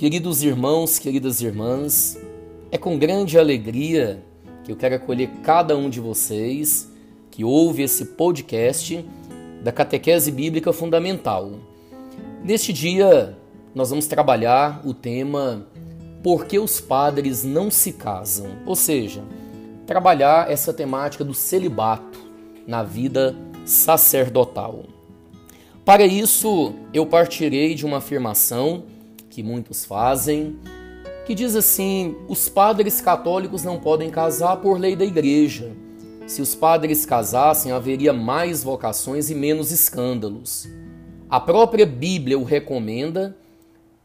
Queridos irmãos, queridas irmãs, é com grande alegria que eu quero acolher cada um de vocês que ouve esse podcast da Catequese Bíblica Fundamental. Neste dia, nós vamos trabalhar o tema Por que os padres não se casam? Ou seja, trabalhar essa temática do celibato na vida sacerdotal. Para isso, eu partirei de uma afirmação que muitos fazem, que diz assim: os padres católicos não podem casar por lei da igreja. Se os padres casassem, haveria mais vocações e menos escândalos. A própria Bíblia o recomenda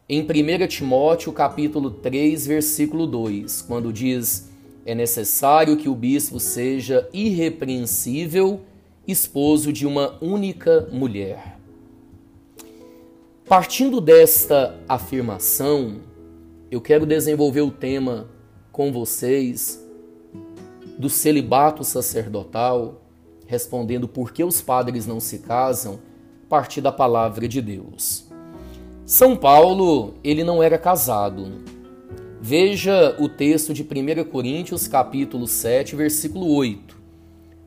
em 1 Timóteo capítulo 3, versículo 2, quando diz: "É necessário que o bispo seja irrepreensível, esposo de uma única mulher." Partindo desta afirmação, eu quero desenvolver o tema com vocês do celibato sacerdotal, respondendo por que os padres não se casam, a partir da palavra de Deus. São Paulo, ele não era casado. Veja o texto de 1 Coríntios, capítulo 7, versículo 8.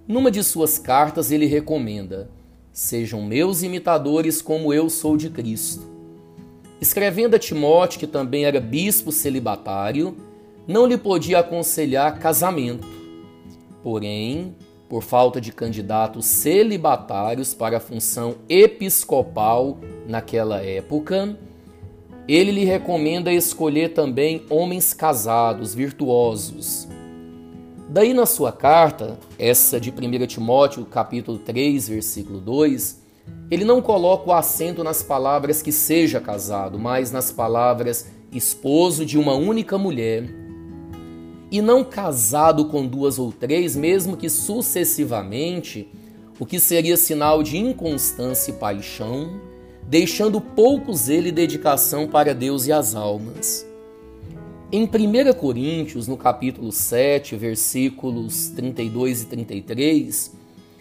Numa de suas cartas ele recomenda: Sejam meus imitadores como eu sou de Cristo. Escrevendo a Timóteo, que também era bispo celibatário, não lhe podia aconselhar casamento. Porém, por falta de candidatos celibatários para a função episcopal naquela época, ele lhe recomenda escolher também homens casados, virtuosos, Daí na sua carta, essa de 1 Timóteo, capítulo 3, versículo 2, ele não coloca o acento nas palavras que seja casado, mas nas palavras esposo de uma única mulher, e não casado com duas ou três, mesmo que sucessivamente, o que seria sinal de inconstância e paixão, deixando pouco zelo e dedicação para Deus e as almas. Em 1 Coríntios, no capítulo 7, versículos 32 e 33,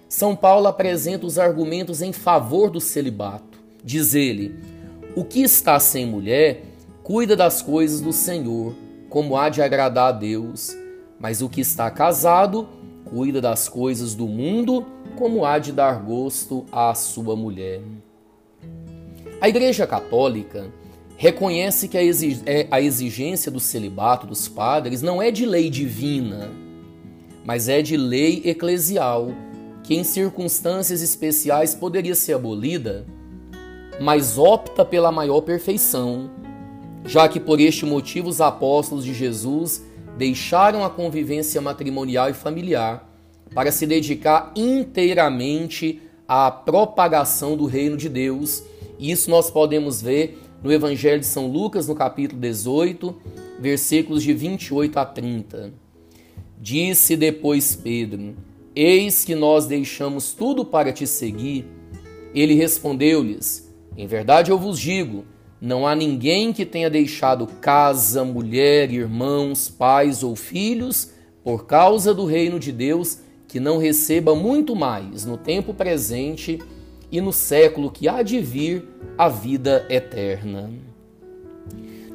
São Paulo apresenta os argumentos em favor do celibato. Diz ele: O que está sem mulher, cuida das coisas do Senhor, como há de agradar a Deus, mas o que está casado, cuida das coisas do mundo, como há de dar gosto à sua mulher. A Igreja Católica reconhece que é, a exigência do celibato dos padres não é de lei divina, mas é de lei eclesial, que em circunstâncias especiais poderia ser abolida, mas opta pela maior perfeição, já que por este motivo os apóstolos de Jesus deixaram a convivência matrimonial e familiar para se dedicar inteiramente à propagação do reino de Deus. Isso nós podemos ver no Evangelho de São Lucas, no capítulo 18, versículos de 28 a 30. Disse depois Pedro: Eis que nós deixamos tudo para te seguir. Ele respondeu-lhes: Em verdade eu vos digo, não há ninguém que tenha deixado casa, mulher, irmãos, pais ou filhos por causa do reino de Deus que não receba muito mais no tempo presente e no século que há de vir a vida eterna.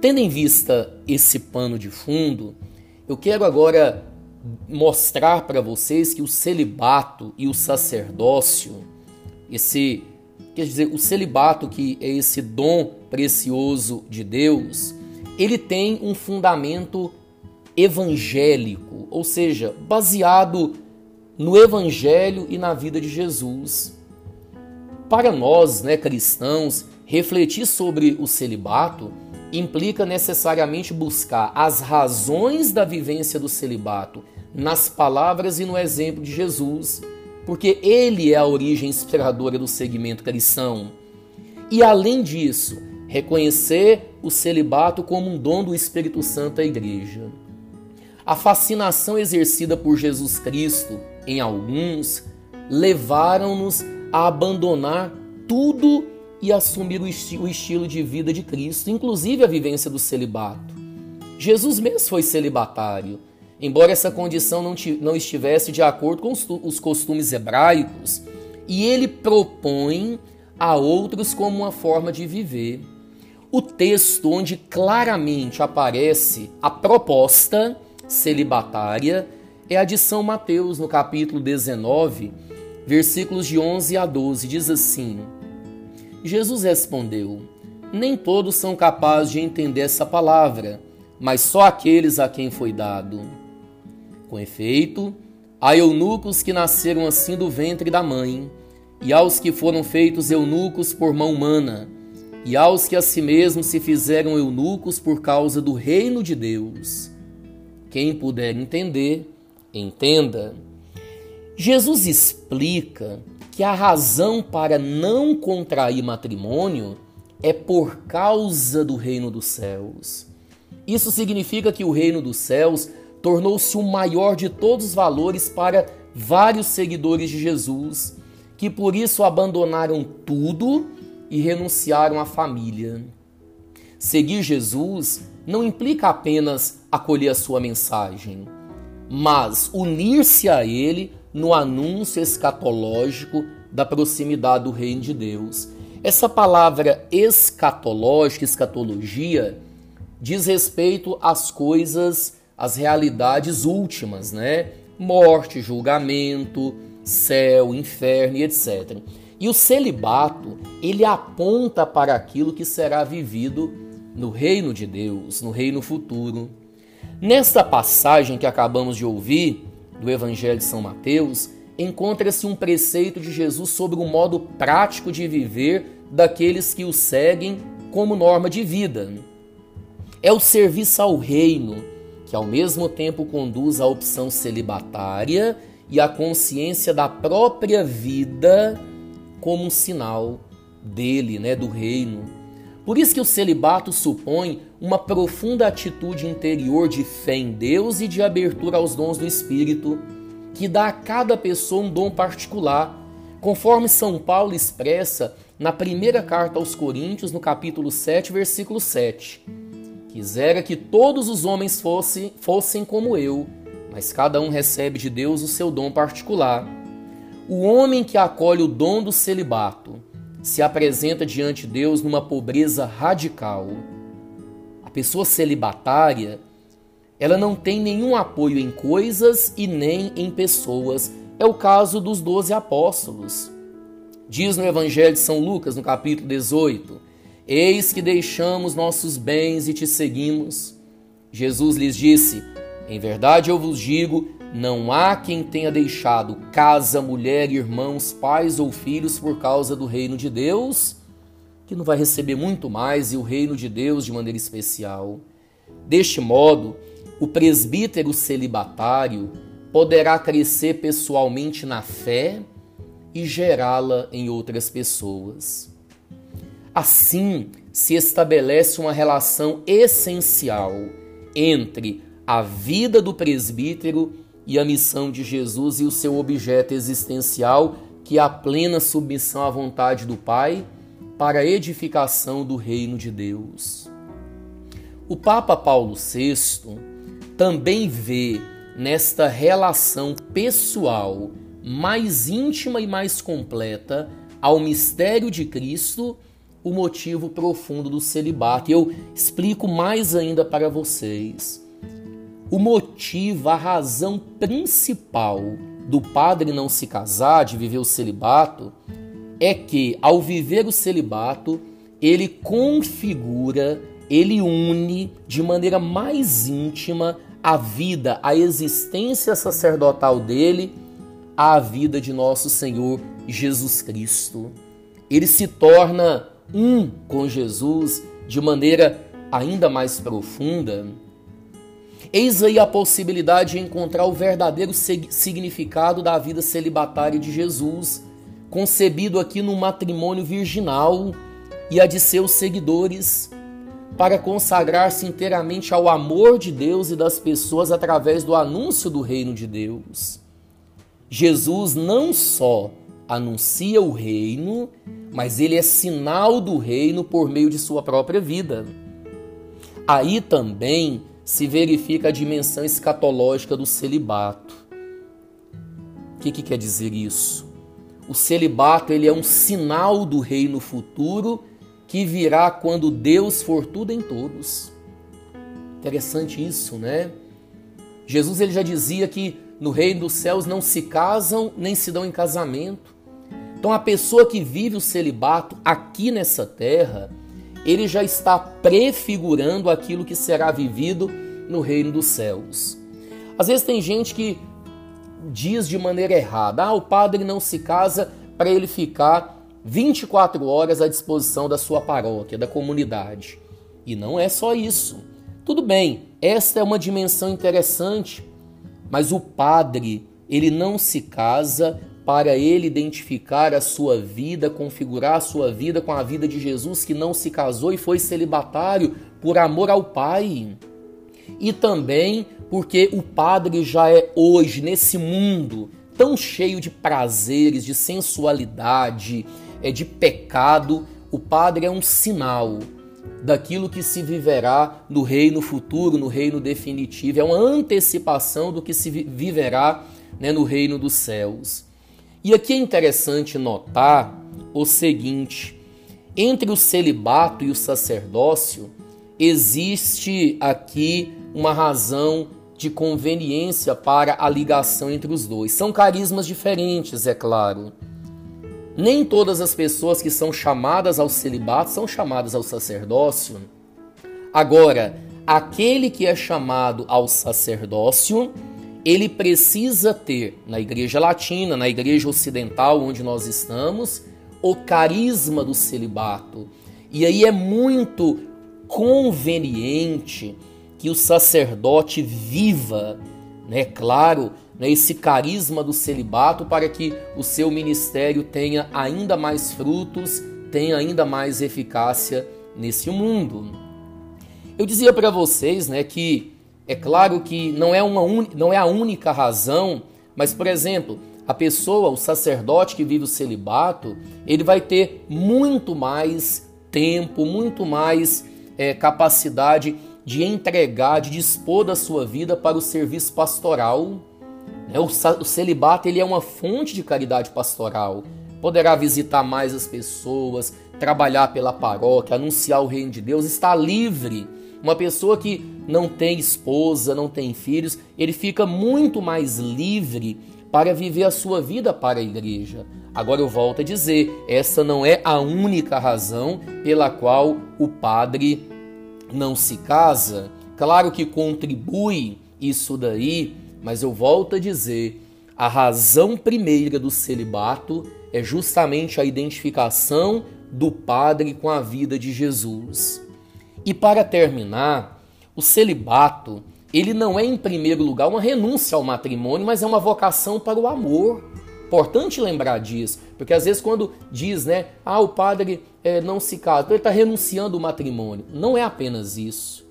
Tendo em vista esse pano de fundo, eu quero agora mostrar para vocês que o celibato e o sacerdócio, esse quer dizer, o celibato que é esse dom precioso de Deus, ele tem um fundamento evangélico, ou seja, baseado no evangelho e na vida de Jesus. Para nós, né, cristãos, refletir sobre o celibato implica necessariamente buscar as razões da vivência do celibato nas palavras e no exemplo de Jesus, porque ele é a origem inspiradora do segmento cristão. E além disso, reconhecer o celibato como um dom do Espírito Santo à igreja. A fascinação exercida por Jesus Cristo em alguns levaram-nos a abandonar tudo e assumir o, esti o estilo de vida de Cristo, inclusive a vivência do celibato. Jesus mesmo foi celibatário, embora essa condição não, não estivesse de acordo com os, os costumes hebraicos, e ele propõe a outros como uma forma de viver. O texto onde claramente aparece a proposta celibatária é a de São Mateus, no capítulo 19, versículos de 11 a 12. Diz assim: Jesus respondeu: Nem todos são capazes de entender essa palavra, mas só aqueles a quem foi dado. Com efeito, há eunucos que nasceram assim do ventre da mãe, e aos que foram feitos eunucos por mão humana e aos que a si mesmos se fizeram eunucos por causa do reino de Deus. Quem puder entender, entenda. Jesus explica que a razão para não contrair matrimônio é por causa do reino dos céus. Isso significa que o reino dos céus tornou-se o maior de todos os valores para vários seguidores de Jesus, que por isso abandonaram tudo e renunciaram à família. Seguir Jesus não implica apenas acolher a sua mensagem, mas unir-se a ele no anúncio escatológico da proximidade do reino de Deus. Essa palavra escatológica, escatologia, diz respeito às coisas, às realidades últimas, né? Morte, julgamento, céu, inferno e etc. E o celibato, ele aponta para aquilo que será vivido no reino de Deus, no reino futuro. Nesta passagem que acabamos de ouvir, do Evangelho de São Mateus, encontra-se um preceito de Jesus sobre o modo prático de viver daqueles que o seguem como norma de vida. É o serviço ao reino, que ao mesmo tempo conduz à opção celibatária e à consciência da própria vida como um sinal dele, né, do reino. Por isso que o celibato supõe uma profunda atitude interior de fé em Deus e de abertura aos dons do Espírito, que dá a cada pessoa um dom particular, conforme São Paulo expressa na primeira carta aos Coríntios, no capítulo 7, versículo 7. Quisera que todos os homens fossem, fossem como eu, mas cada um recebe de Deus o seu dom particular. O homem que acolhe o dom do celibato se apresenta diante de Deus numa pobreza radical. A pessoa celibatária, ela não tem nenhum apoio em coisas e nem em pessoas. É o caso dos doze apóstolos. Diz no Evangelho de São Lucas, no capítulo 18: Eis que deixamos nossos bens e te seguimos. Jesus lhes disse: Em verdade eu vos digo não há quem tenha deixado casa, mulher, irmãos, pais ou filhos por causa do reino de Deus, que não vai receber muito mais e o reino de Deus de maneira especial. Deste modo, o presbítero celibatário poderá crescer pessoalmente na fé e gerá-la em outras pessoas. Assim, se estabelece uma relação essencial entre a vida do presbítero e a missão de Jesus e o seu objeto existencial, que é a plena submissão à vontade do Pai para a edificação do reino de Deus. O Papa Paulo VI também vê nesta relação pessoal mais íntima e mais completa ao mistério de Cristo o motivo profundo do celibato. Eu explico mais ainda para vocês o motivo, a razão principal do padre não se casar, de viver o celibato, é que ao viver o celibato, ele configura, ele une de maneira mais íntima a vida, a existência sacerdotal dele à vida de nosso Senhor Jesus Cristo. Ele se torna um com Jesus de maneira ainda mais profunda Eis aí a possibilidade de encontrar o verdadeiro significado da vida celibatária de Jesus, concebido aqui no matrimônio virginal e a de seus seguidores, para consagrar-se inteiramente ao amor de Deus e das pessoas através do anúncio do reino de Deus. Jesus não só anuncia o reino, mas ele é sinal do reino por meio de sua própria vida. Aí também se verifica a dimensão escatológica do celibato. O que, que quer dizer isso? O celibato ele é um sinal do reino futuro que virá quando Deus for tudo em todos. Interessante isso, né? Jesus ele já dizia que no reino dos céus não se casam nem se dão em casamento. Então a pessoa que vive o celibato aqui nessa terra, ele já está prefigurando aquilo que será vivido no reino dos céus. Às vezes tem gente que diz de maneira errada: ah, o padre não se casa para ele ficar 24 horas à disposição da sua paróquia, da comunidade. E não é só isso. Tudo bem, esta é uma dimensão interessante, mas o padre, ele não se casa para ele identificar a sua vida, configurar a sua vida com a vida de Jesus que não se casou e foi celibatário por amor ao Pai. E também porque o padre já é hoje, nesse mundo tão cheio de prazeres, de sensualidade, é de pecado, o padre é um sinal daquilo que se viverá no reino futuro, no reino definitivo, é uma antecipação do que se viverá né, no reino dos céus. E aqui é interessante notar o seguinte: entre o celibato e o sacerdócio, existe aqui uma razão de conveniência para a ligação entre os dois. São carismas diferentes, é claro. Nem todas as pessoas que são chamadas ao celibato são chamadas ao sacerdócio. Agora, aquele que é chamado ao sacerdócio, ele precisa ter, na igreja latina, na igreja ocidental onde nós estamos, o carisma do celibato. E aí é muito conveniente que o sacerdote viva, né, claro, né, esse carisma do celibato para que o seu ministério tenha ainda mais frutos, tenha ainda mais eficácia nesse mundo. Eu dizia para vocês, né, que é claro que não é uma un... não é a única razão, mas por exemplo, a pessoa, o sacerdote que vive o celibato, ele vai ter muito mais tempo, muito mais é, capacidade de entregar, de dispor da sua vida para o serviço pastoral. Né? O celibato ele é uma fonte de caridade pastoral. Poderá visitar mais as pessoas, trabalhar pela paróquia, anunciar o reino de Deus, está livre. Uma pessoa que não tem esposa, não tem filhos, ele fica muito mais livre para viver a sua vida para a igreja. Agora eu volto a dizer, essa não é a única razão pela qual o padre não se casa, claro que contribui isso daí, mas eu volto a dizer, a razão primeira do celibato é justamente a identificação do padre com a vida de Jesus. E para terminar, o celibato, ele não é em primeiro lugar uma renúncia ao matrimônio, mas é uma vocação para o amor. Importante lembrar disso, porque às vezes quando diz, né, ah, o padre é, não se casa, então ele está renunciando ao matrimônio. Não é apenas isso.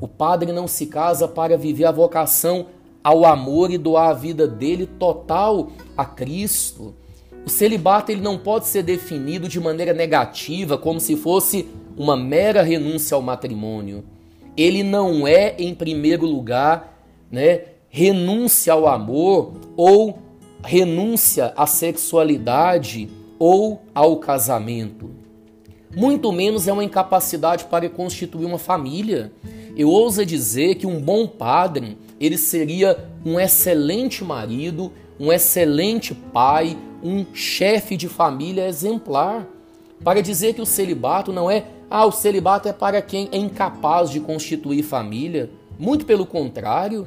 O padre não se casa para viver a vocação ao amor e doar a vida dele total a Cristo. O celibato ele não pode ser definido de maneira negativa, como se fosse uma mera renúncia ao matrimônio. Ele não é, em primeiro lugar, né, renúncia ao amor ou renúncia à sexualidade ou ao casamento. Muito menos é uma incapacidade para constituir uma família. Eu ouso dizer que um bom padre, ele seria um excelente marido, um excelente pai, um chefe de família exemplar. Para dizer que o celibato não é, ah, o celibato é para quem é incapaz de constituir família. Muito pelo contrário,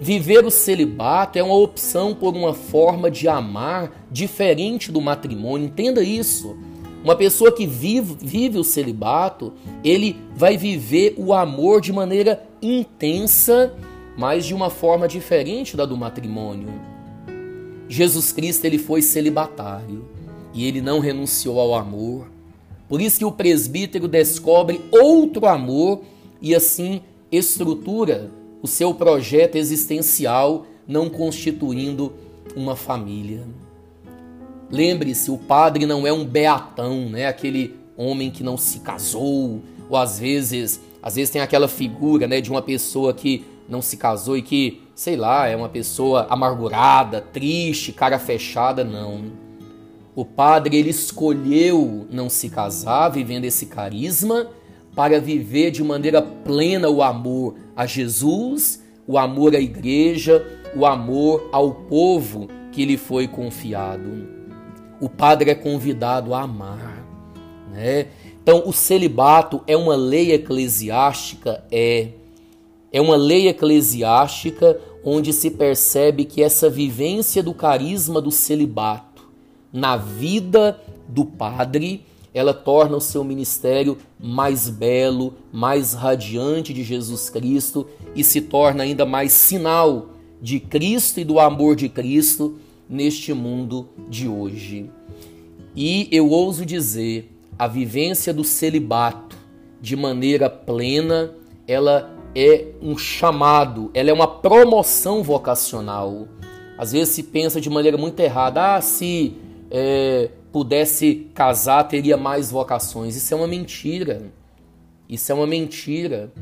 Viver o celibato é uma opção por uma forma de amar diferente do matrimônio. Entenda isso. Uma pessoa que vive, vive o celibato, ele vai viver o amor de maneira intensa, mas de uma forma diferente da do matrimônio. Jesus Cristo ele foi celibatário e ele não renunciou ao amor. Por isso que o presbítero descobre outro amor e assim estrutura o seu projeto existencial não constituindo uma família. Lembre-se, o padre não é um beatão, né? Aquele homem que não se casou, ou às vezes, às vezes tem aquela figura, né, de uma pessoa que não se casou e que, sei lá, é uma pessoa amargurada, triste, cara fechada, não. O padre ele escolheu não se casar, vivendo esse carisma, para viver de maneira plena o amor a Jesus, o amor à igreja, o amor ao povo que lhe foi confiado. O padre é convidado a amar, né? Então, o celibato é uma lei eclesiástica, é é uma lei eclesiástica onde se percebe que essa vivência do carisma do celibato na vida do padre, ela torna o seu ministério mais belo, mais radiante de Jesus Cristo e se torna ainda mais sinal de Cristo e do amor de Cristo neste mundo de hoje. E eu ouso dizer, a vivência do celibato de maneira plena, ela é um chamado, ela é uma promoção vocacional. Às vezes se pensa de maneira muito errada, ah, se é, pudesse casar teria mais vocações. Isso é uma mentira. Isso é uma mentira.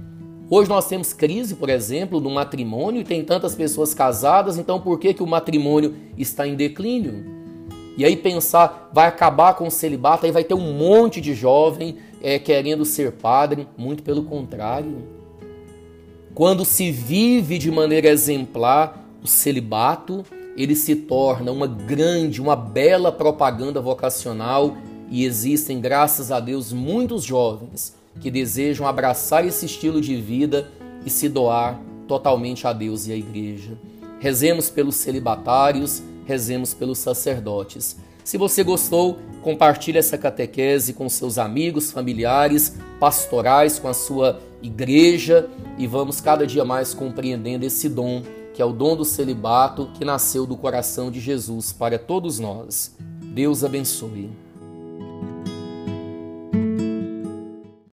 Hoje nós temos crise, por exemplo, no matrimônio e tem tantas pessoas casadas, então por que, que o matrimônio está em declínio? E aí pensar, vai acabar com o celibato, aí vai ter um monte de jovem é, querendo ser padre. Muito pelo contrário. Quando se vive de maneira exemplar o celibato, ele se torna uma grande, uma bela propaganda vocacional e existem, graças a Deus, muitos jovens que desejam abraçar esse estilo de vida e se doar totalmente a Deus e à igreja. Rezemos pelos celibatários, rezemos pelos sacerdotes. Se você gostou, compartilhe essa catequese com seus amigos, familiares, pastorais, com a sua igreja e vamos cada dia mais compreendendo esse dom, que é o dom do celibato que nasceu do coração de Jesus para todos nós. Deus abençoe.